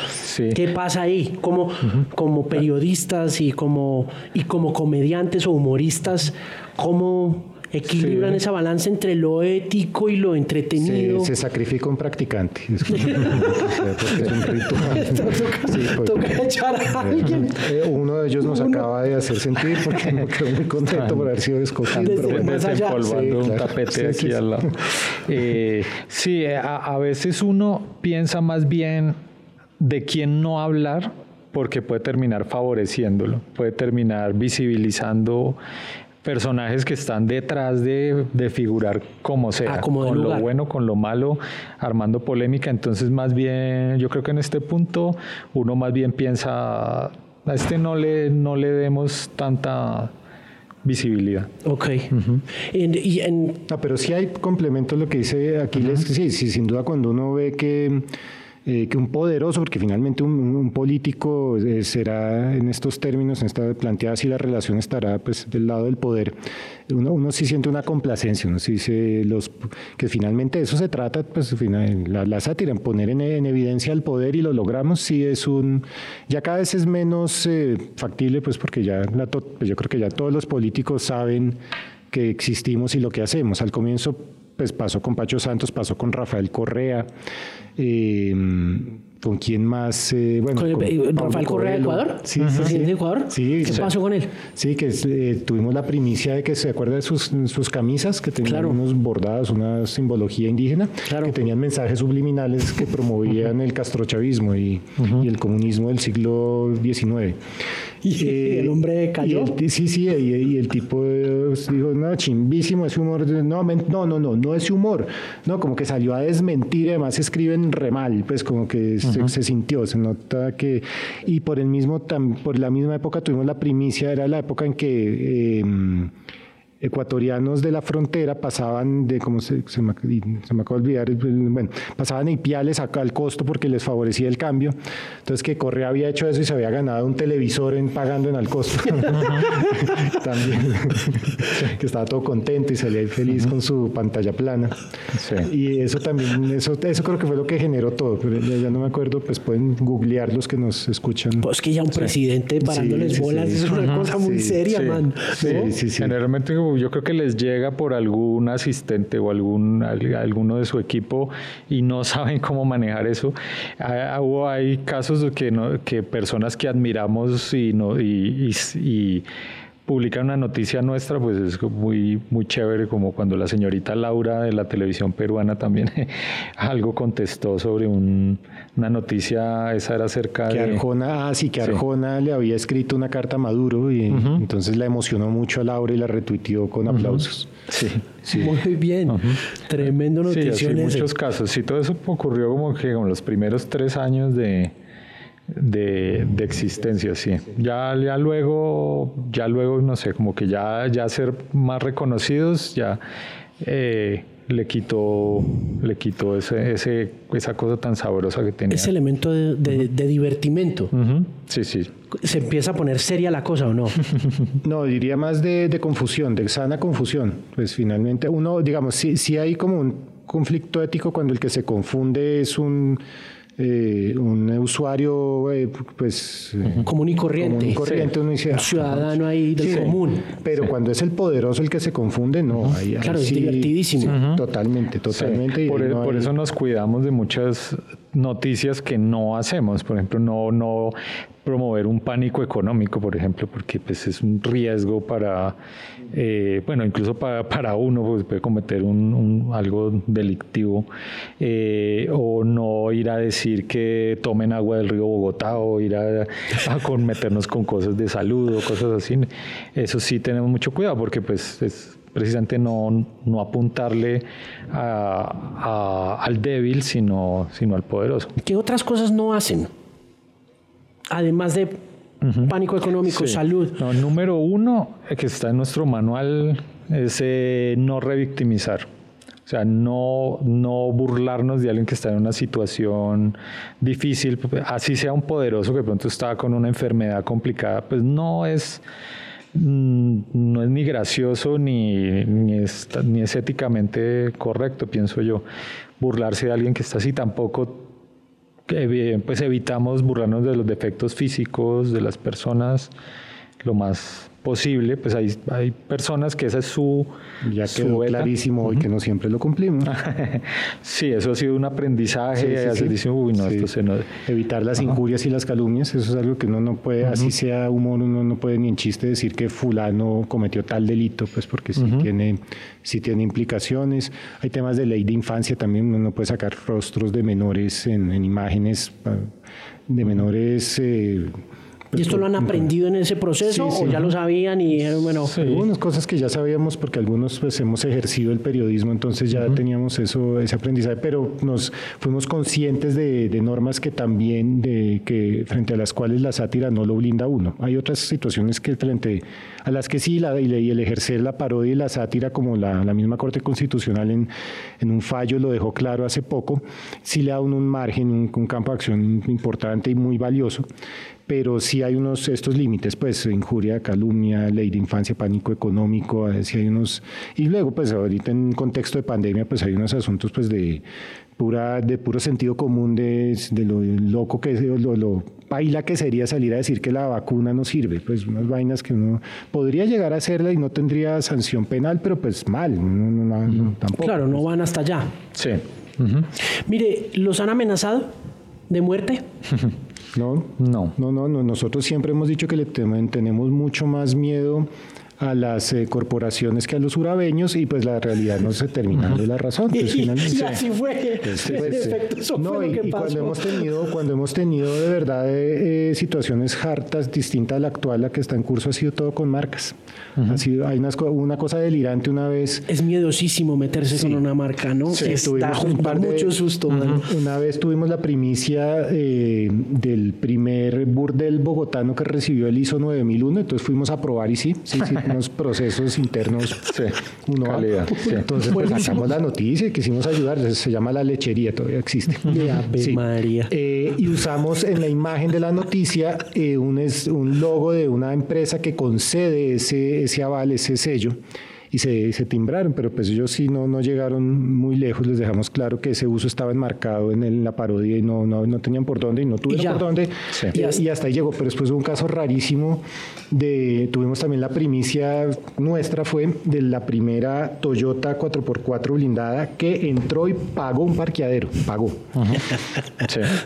¿Qué pasa ahí? Como, como periodistas y como, y como comediantes o humoristas, ¿cómo equilibran esa balanza entre lo ético y lo entretenido. Se, sacrifica un practicante. Es, un toca, echar a alguien. Eh, uno de ellos nos acaba de hacer sentir porque me quedó muy contento por haber sido escogido. Pero Desempolvando un tapete aquí al lado. Eh, sí, a, a veces uno piensa más bien de quién no hablar porque puede terminar favoreciéndolo, puede terminar visibilizando personajes que están detrás de, figurar como sea, ah, con lo bueno, con lo malo, armando polémica. Entonces, más bien, yo creo que en este punto uno más bien piensa, a este no le, no le demos tanta visibilidad. Ok. y, pero sí hay complementos lo que dice Aquiles, sí, sí, sin duda cuando uno ve que eh, que un poderoso, porque finalmente un, político eh, será en estos términos, en esta planteada así la relación estará pues del lado del poder. Uno, uno sí siente una complacencia, uno sí dice los, que finalmente eso se trata, pues la, la sátira, en poner en, evidencia el poder y lo logramos, sí es un, ya cada vez es menos eh, factible, pues porque ya pues, yo creo que ya todos los políticos saben que existimos y lo que hacemos. Al comienzo pues pasó con Pacho Santos, pasó con Rafael Correa, eh, ¿Con quién más? Eh, bueno, ¿Con, con Rafael Correa de Ecuador? Sí, sí, de Ecuador? Sí. ¿Qué pasó con él? Sí, que eh, tuvimos la primicia de que se acuerda de sus, sus camisas, que tenían unos bordados, una simbología indígena, que tenían mensajes subliminales que promovían el castrochavismo y, y el comunismo del siglo XIX. Y eh, el hombre cayó. sí, sí, y, el tipo dijo, no, chimbísimo ese humor. No, no, no, no, no ese humor. No, como que salió a desmentir, además escriben re mal, pues como que se, sintió, se nota que... Y por el mismo, por la misma época tuvimos la primicia, era la época en que... Eh, ecuatorianos de la frontera pasaban de, como se, se, me, se me acaba de olvidar, bueno, pasaban ipiales acá al costo porque les favorecía el cambio. Entonces que Correa había hecho eso y se había ganado un televisor en, pagando en al costo. También, que estaba todo contento y salía feliz con su pantalla plana. Y eso también, eso, eso creo que fue lo que generó todo, pero ya, no me acuerdo, pues pueden googlear los que nos escuchan. Pues que ya un presidente parándoles bolas es una cosa muy seria, man. Sí, sí, sí. Generalmente yo creo que les llega por algún asistente o algún alguno de su equipo y no saben cómo manejar eso. Ah, hay casos que, no, que personas que admiramos y, no, y publican una noticia nuestra, pues es muy, muy chévere, como cuando la señorita Laura de la televisión peruana también algo contestó sobre un, una noticia, esa era acerca que de... Arjona, ah, sí, que Arjona le había escrito una carta a Maduro y entonces la emocionó mucho a Laura y la retuiteó con aplausos. Sí, sí. Muy bien, tremendo noticia. Sí, muchos casos, sí, todo eso ocurrió como que en los primeros tres años de de, existencia, sí. Ya, ya luego, ya luego, no sé, como que ya, ya ser más reconocidos, ya eh, le quitó, le quitó ese, ese, esa cosa tan sabrosa que tenía. Ese elemento de, divertimento. Sí, sí. ¿Se empieza a poner seria la cosa o no? no, diría más de, confusión, de sana confusión. Pues finalmente uno, digamos, sí, sí hay como un conflicto ético cuando el que se confunde es un eh, un usuario eh, pues común y corriente, corriente un ciudadano ahí del común. Pero cuando es el poderoso el que se confunde, no. claro, es divertidísimo. Totalmente, totalmente. Por, e- por eso nos cuidamos de muchas noticias que no hacemos. Por ejemplo, no, no promover un pánico económico, por ejemplo, porque pues, es un riesgo para, eh, bueno, incluso para, para uno, pues puede cometer un, algo delictivo, eh, o no ir a decir que tomen agua del río Bogotá, o ir a, con, meternos con cosas de salud o cosas así. Eso sí tenemos mucho cuidado, porque pues es precisamente no, no apuntarle al débil, sino, sino al poderoso. ¿Qué otras cosas no hacen? además de pánico económico, salud. No, número uno eh, que está en nuestro manual es eh, no revictimizar. O sea, no, no burlarnos de alguien que está en una situación difícil, así sea un poderoso que pronto está con una enfermedad complicada, pues no es, no es ni gracioso ni, ni, es, ni es éticamente correcto, pienso yo. Burlarse de alguien que está así tampoco pues evitamos burlarnos de los defectos físicos de las personas lo más posible, pues hay, hay personas que esa es su... Ya quedó clarísimo y que no siempre lo cumplimos. sí, eso ha sido un aprendizaje. Evitar las injurias y las calumnias, eso es algo que uno no puede, así sea humor, uno no puede ni en chiste decir que fulano cometió tal delito, pues porque sí, tiene, sí tiene implicaciones. Hay temas de ley de infancia también, uno no puede sacar rostros de menores en, imágenes de menores... Eh, ¿Y esto lo han aprendido en ese proceso o ya lo sabían y dijeron, bueno... Algunas cosas que ya sabíamos porque algunos pues hemos ejercido el periodismo, entonces ya teníamos eso, ese aprendizaje, pero nos fuimos conscientes de, normas que también, de, que frente a las cuales la sátira no lo blinda uno. Hay otras situaciones que frente a las que sí, la, y el ejercer la parodia y la sátira, como la, misma Corte Constitucional en, un fallo lo dejó claro hace poco, sí le da un, un margen, un, un campo de acción importante y muy valioso pero sí hay unos estos límites, pues injuria, calumnia, ley de infancia, pánico económico, sí hay unos y luego pues ahorita en contexto de pandemia pues hay unos asuntos pues de pura de puro sentido común de, de lo loco que es lo, lo baila que sería salir a decir que la vacuna no sirve, pues unas vainas que uno podría llegar a hacerla y no tendría sanción penal, pero pues mal, no, tampoco. Claro, no van hasta allá. Sí. Mire, ¿los han amenazado de muerte? No, no, no, no, nosotros siempre hemos dicho que le tenemos mucho más miedo a las eh, corporaciones que a los urabeños y pues la realidad no se termina de la razón. Pues, y así fue. Pues, pues, no, y, cuando hemos tenido, cuando hemos tenido de verdad eh, situaciones hartas distintas a la actual, la que está en curso ha sido todo con marcas. ha sido, hay una, una, cosa delirante una vez. Es miedosísimo meterse con una marca, ¿no? Sí, está un par de, mucho susto. Una vez tuvimos la primicia eh, del primer burdel bogotano que recibió el ISO 9001, entonces fuimos a probar y sí, sí, sí unos procesos internos. Sí, uno calidad. Entonces, pues, sacamos la noticia y quisimos ayudar. Se llama la lechería, todavía existe. Sí. María. Eh, y usamos en la imagen de la noticia eh, un, es, un logo de una empresa que concede ese, ese aval, ese sello y se, se, timbraron, pero pues ellos sí no, no llegaron muy lejos, les dejamos claro que ese uso estaba enmarcado en, en la parodia y no, no, no, tenían por dónde y no tuvieron por dónde y, hasta ahí llegó, pero después hubo un caso rarísimo de, tuvimos también la primicia nuestra fue de la primera Toyota 4x4 blindada que entró y pagó un parqueadero, pagó.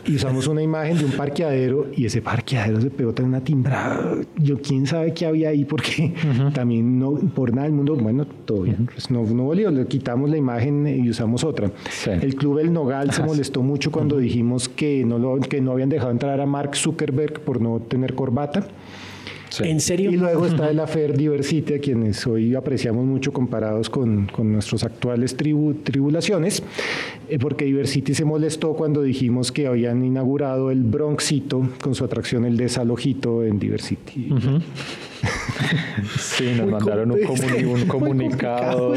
Y usamos una imagen de un parqueadero y ese parqueadero se pegó tan una timbrada, yo quién sabe qué había ahí porque también no, por nada del mundo, bueno, todo bien. Pues no, no volvió, le quitamos la imagen y usamos otra. El club El Nogal se molestó mucho cuando dijimos que no, lo, que no habían dejado entrar a Mark Zuckerberg por no tener corbata. ¿En serio? Y luego está el Afer Diversity, a quienes hoy apreciamos mucho comparados con, con nuestras actuales tribu, tribulaciones, eh, porque Diversity se molestó cuando dijimos que habían inaugurado el Bronxito con su atracción el desalojito en Diversity. Sí, nos mandaron un, un, comunicado.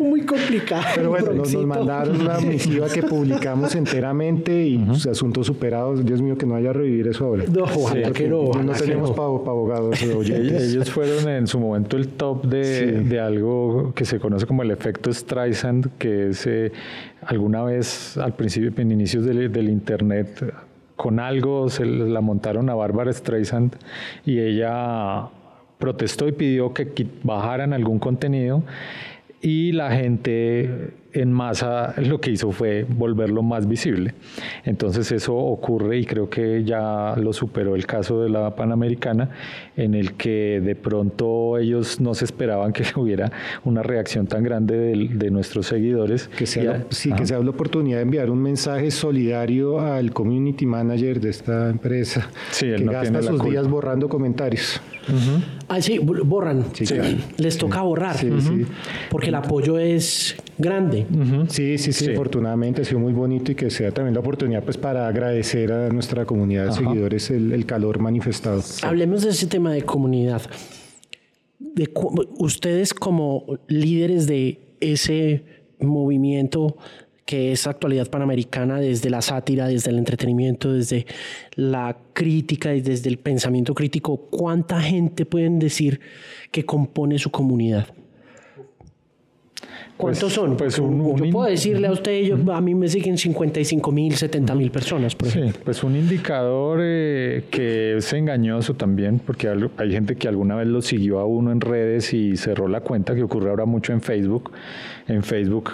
Muy complicado. Pero bueno, nos, mandaron una misiva que publicamos enteramente y uh asuntos superados. Dios mío, que no haya revivir eso ahora. No, que no, no, tenemos para abogados. Ellos fueron en su momento el top de, de, algo que se conoce como el efecto Streisand, que es eh, alguna vez al principio, en inicios del, del Internet, con algo se la montaron a Bárbara Streisand y ella protestó y pidió que bajaran algún contenido y la gente en masa lo que hizo fue volverlo más visible. Entonces eso ocurre y creo que ya lo superó el caso de la Panamericana, en el que de pronto ellos no se esperaban que hubiera una reacción tan grande de, nuestros seguidores. Que sea, sí, que sea la oportunidad de enviar un mensaje solidario al community manager de esta empresa, que gasta sus días borrando comentarios. Ah, sí, borran. Les toca borrar. Porque el apoyo es grande. sí, sí, sí, afortunadamente ha sido muy bonito y que sea también la oportunidad pues para agradecer a nuestra comunidad de seguidores el, calor manifestado. Hablemos de ese tema de comunidad. De, ustedes como líderes de ese movimiento que es actualidad panamericana desde la sátira, desde el entretenimiento, desde la crítica y desde el pensamiento crítico, ¿cuánta gente pueden decir que compone su comunidad? ¿Cuántos pues, son? Pues yo puedo decirle a usted, yo, a mí me siguen 55 mil, 70 mil personas, por ejemplo. Sí, pues un indicador eh, que es engañoso también, porque hay gente que alguna vez lo siguió a uno en redes y cerró la cuenta, que ocurre ahora mucho en Facebook. En Facebook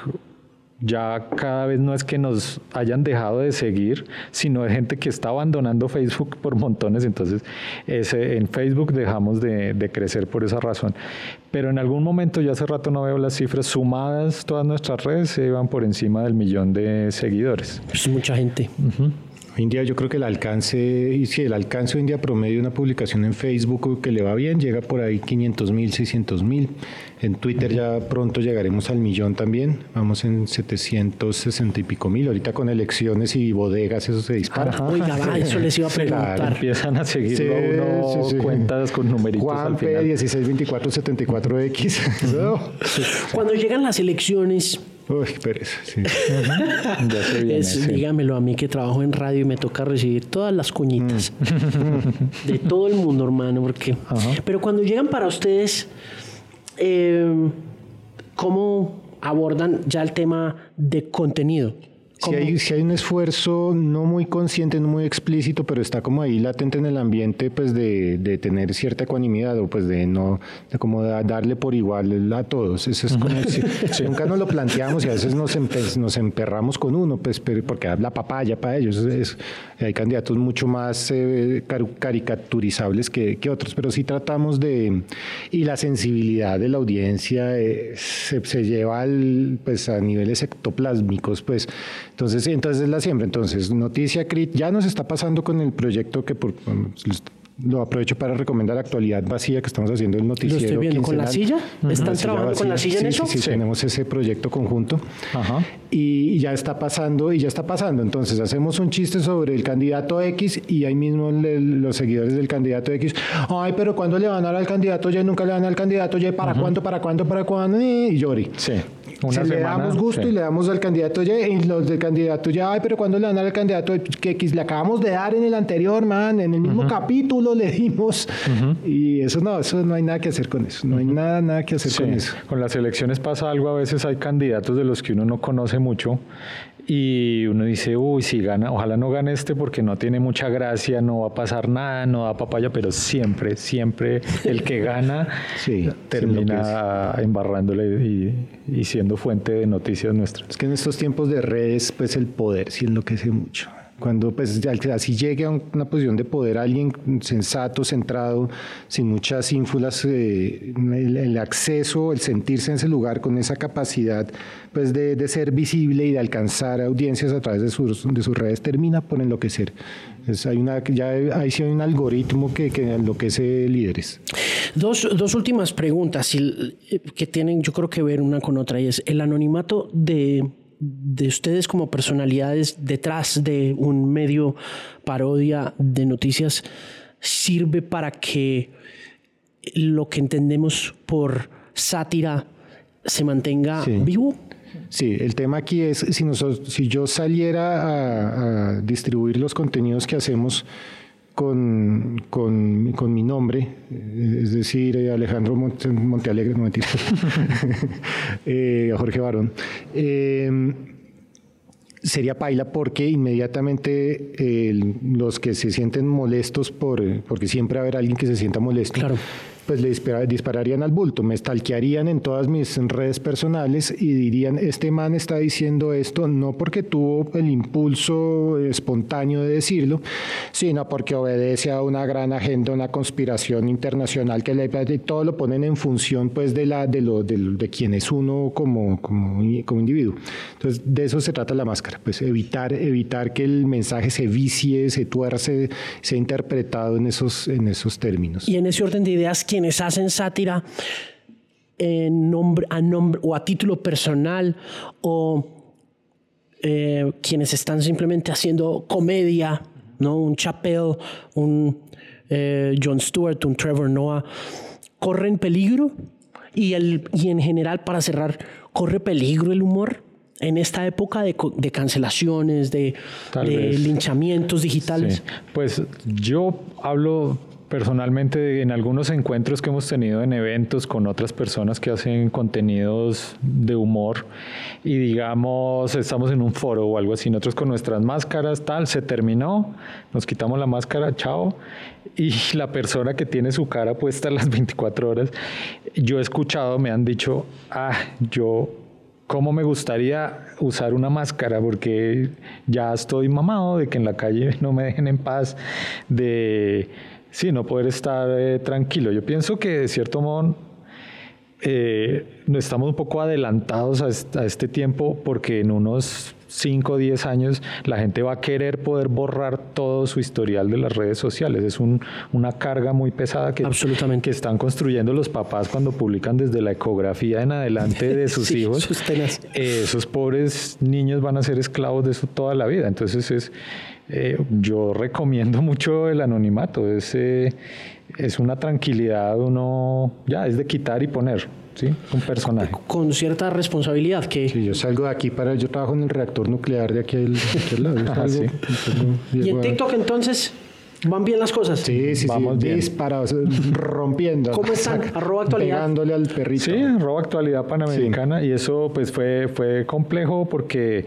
ya cada vez no es que nos hayan dejado de seguir, sino de gente que está abandonando Facebook por montones. Entonces, ese, en Facebook dejamos de, crecer por esa razón. Pero en algún momento, ya hace rato no veo las cifras sumadas, todas nuestras redes se iban por encima del millón de seguidores. Es mucha gente. Día yo creo que el alcance, y si el alcance hoy en día promedio de una publicación en Facebook que le va bien, llega por ahí 500 mil, 600 mil. En Twitter ya pronto llegaremos al millón también, vamos en 760 y pico mil. Ahorita con elecciones y bodegas eso se dispara. Oiga, eso les iba a preguntar. Empiezan a seguir uno cuentas con numeritos Juan al final. 162474X. Cuando llegan las elecciones Uy, pereza, sí. Dígamelo a mí que trabajo en radio y me toca recibir todas las cuñitas mm. de todo el mundo, hermano. Porque... Pero cuando llegan para ustedes, eh, ¿cómo abordan ya el tema de contenido? Si hay, si hay, un esfuerzo no muy consciente, no muy explícito, pero está como ahí latente en el ambiente, pues de, de tener cierta ecuanimidad o pues de no, de como darle por igual a todos. Eso es como, nunca nos lo planteamos y a veces nos, nos emperramos con uno, pues porque habla papaya para ellos. Es, hay candidatos mucho más eh, caricaturizables que, que, otros, pero sí tratamos de, y la sensibilidad de la audiencia eh, se, se, lleva al, pues a niveles ectoplásmicos, pues entonces, entonces es la siembra. Entonces, noticia crit ya nos está pasando con el proyecto que por, lo aprovecho para recomendar Actualidad Vacía que estamos haciendo el noticiero. Lo estoy viendo con la silla. ¿Están trabajando con la silla en eso? Sí, sí, tenemos ese proyecto conjunto. Ajá. Y ya está pasando, y ya está pasando. Entonces hacemos un chiste sobre el candidato X y ahí mismo los seguidores del candidato X, ay, pero ¿cuándo le van a dar al candidato Y? Nunca le van al candidato Y. ¿Para cuándo? ¿Para cuándo? ¿Para cuándo? Y llori. Sí. Una le damos gusto y le damos al candidato Y, y los del candidato Y, ay, pero ¿cuándo le van a dar al candidato X? Le acabamos de dar en el anterior, man, en el mismo capítulo lo le dimos. Y eso no, eso no hay nada que hacer con eso. No hay nada, nada que hacer con eso. Con las elecciones pasa algo, a veces hay candidatos de los que uno no conoce mucho y uno dice, uy, si gana, ojalá no gane este porque no tiene mucha gracia, no va a pasar nada, no da papaya, pero siempre, siempre el que gana termina embarrándole y, y, siendo fuente de noticias nuestras. Es que en estos tiempos de redes, pues el poder sí enloquece mucho cuando pues así llegue a una posición de poder alguien sensato, centrado, sin muchas ínfulas, eh, el, acceso, el sentirse en ese lugar con esa capacidad pues de, de ser visible y de alcanzar audiencias a través de sus, de sus redes termina por enloquecer. Es, hay una, ya hay, sí hay un algoritmo que, que enloquece líderes. Dos, dos últimas preguntas que tienen yo creo que ver una con otra y es el anonimato de de ustedes como personalidades detrás de un medio parodia de noticias sirve para que lo que entendemos por sátira se mantenga vivo? Sí, el tema aquí es si, nosotros, si yo saliera a distribuir los contenidos que hacemos con, con, con, mi nombre, eh, es decir, eh, Alejandro Montealegre, no mentira, eh, Jorge Barón, sería paila porque inmediatamente los que se sienten molestos por, porque siempre va a haber alguien que se sienta molesto, claro pues le dispararían al bulto, me stalkearían en todas mis redes personales y dirían, este man está diciendo esto no porque tuvo el impulso espontáneo de decirlo, sino porque obedece a una gran agenda, una conspiración internacional que le todo lo ponen en función pues de la de lo de, quién es uno como, como, como individuo. Entonces, de eso se trata la máscara, pues evitar evitar que el mensaje se vicie, se tuerce, sea interpretado en esos en esos términos. Y en ese orden de ideas quienes hacen sátira en nombre, a nombre o a título personal o eh, quienes están simplemente haciendo comedia, ¿no? un Chappelle, un eh, Jon Stewart, un Trevor Noah, corren peligro y, el, y en general, para cerrar, corre peligro el humor en esta época de, de cancelaciones, de, linchamientos digitales? Pues yo hablo personalmente en algunos encuentros que hemos tenido en eventos con otras personas que hacen contenidos de humor y digamos estamos en un foro o algo así, nosotros con nuestras máscaras, tal, se terminó, nos quitamos la máscara, chao, y la persona que tiene su cara puesta las 24 horas, yo he escuchado, me han dicho, ah, yo cómo me gustaría usar una máscara porque ya estoy mamado de que en la calle no me dejen en paz, de Sí, no poder estar eh, tranquilo. Yo pienso que de cierto modo eh, estamos un poco adelantados a, este tiempo porque en unos 5 o 10 años la gente va a querer poder borrar todo su historial de las redes sociales. Es una carga muy pesada que, Absolutamente. que están construyendo los papás cuando publican desde la ecografía en adelante de sus hijos. esos pobres niños van a ser esclavos de eso toda la vida. Entonces es eh, yo recomiendo mucho el anonimato. Es, eh, es una tranquilidad, uno ya es de quitar y poner. ¿sí? Un personaje. Con cierta responsabilidad que... Sí, yo salgo de aquí para... Yo trabajo en el reactor nuclear de aquí, al, lado. Ah, y en TikTok entonces... ¿Van bien las cosas? Sí, sí, Vamos sí. Disparados, rompiendo. ¿Cómo están? Arroba actualidad. Pegándole al perrito. Sí, arroba actualidad panamericana. Y eso pues fue, fue complejo porque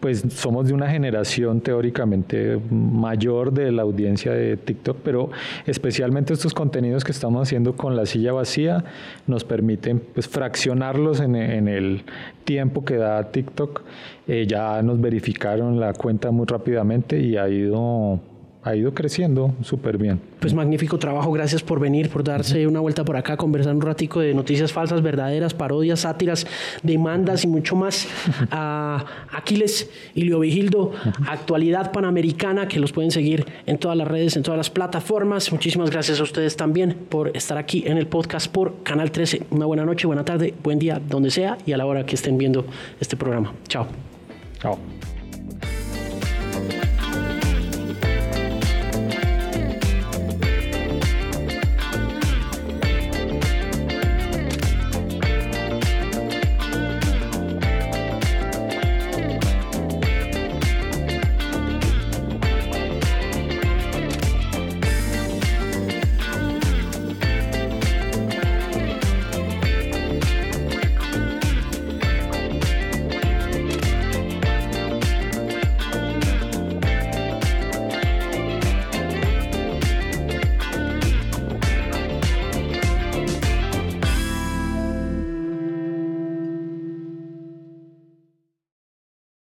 pues somos de una generación teóricamente mayor de la audiencia de TikTok, pero especialmente estos contenidos que estamos haciendo con la silla vacía nos permiten pues fraccionarlos en, el tiempo que da TikTok. Eh, ya nos verificaron la cuenta muy rápidamente y ha ido ha ido creciendo súper bien. Pues magnífico trabajo, gracias por venir, por darse una vuelta por acá, conversar un ratico de noticias falsas, verdaderas, parodias, sátiras, demandas y mucho más. A Aquiles y Leo Vigildo, actualidad panamericana, que los pueden seguir en todas las redes, en todas las plataformas. Muchísimas gracias a ustedes también por estar aquí en el podcast por Canal 13. Una buena noche, buena tarde, buen día, donde sea y a la hora que estén viendo este programa. Chao. Chao.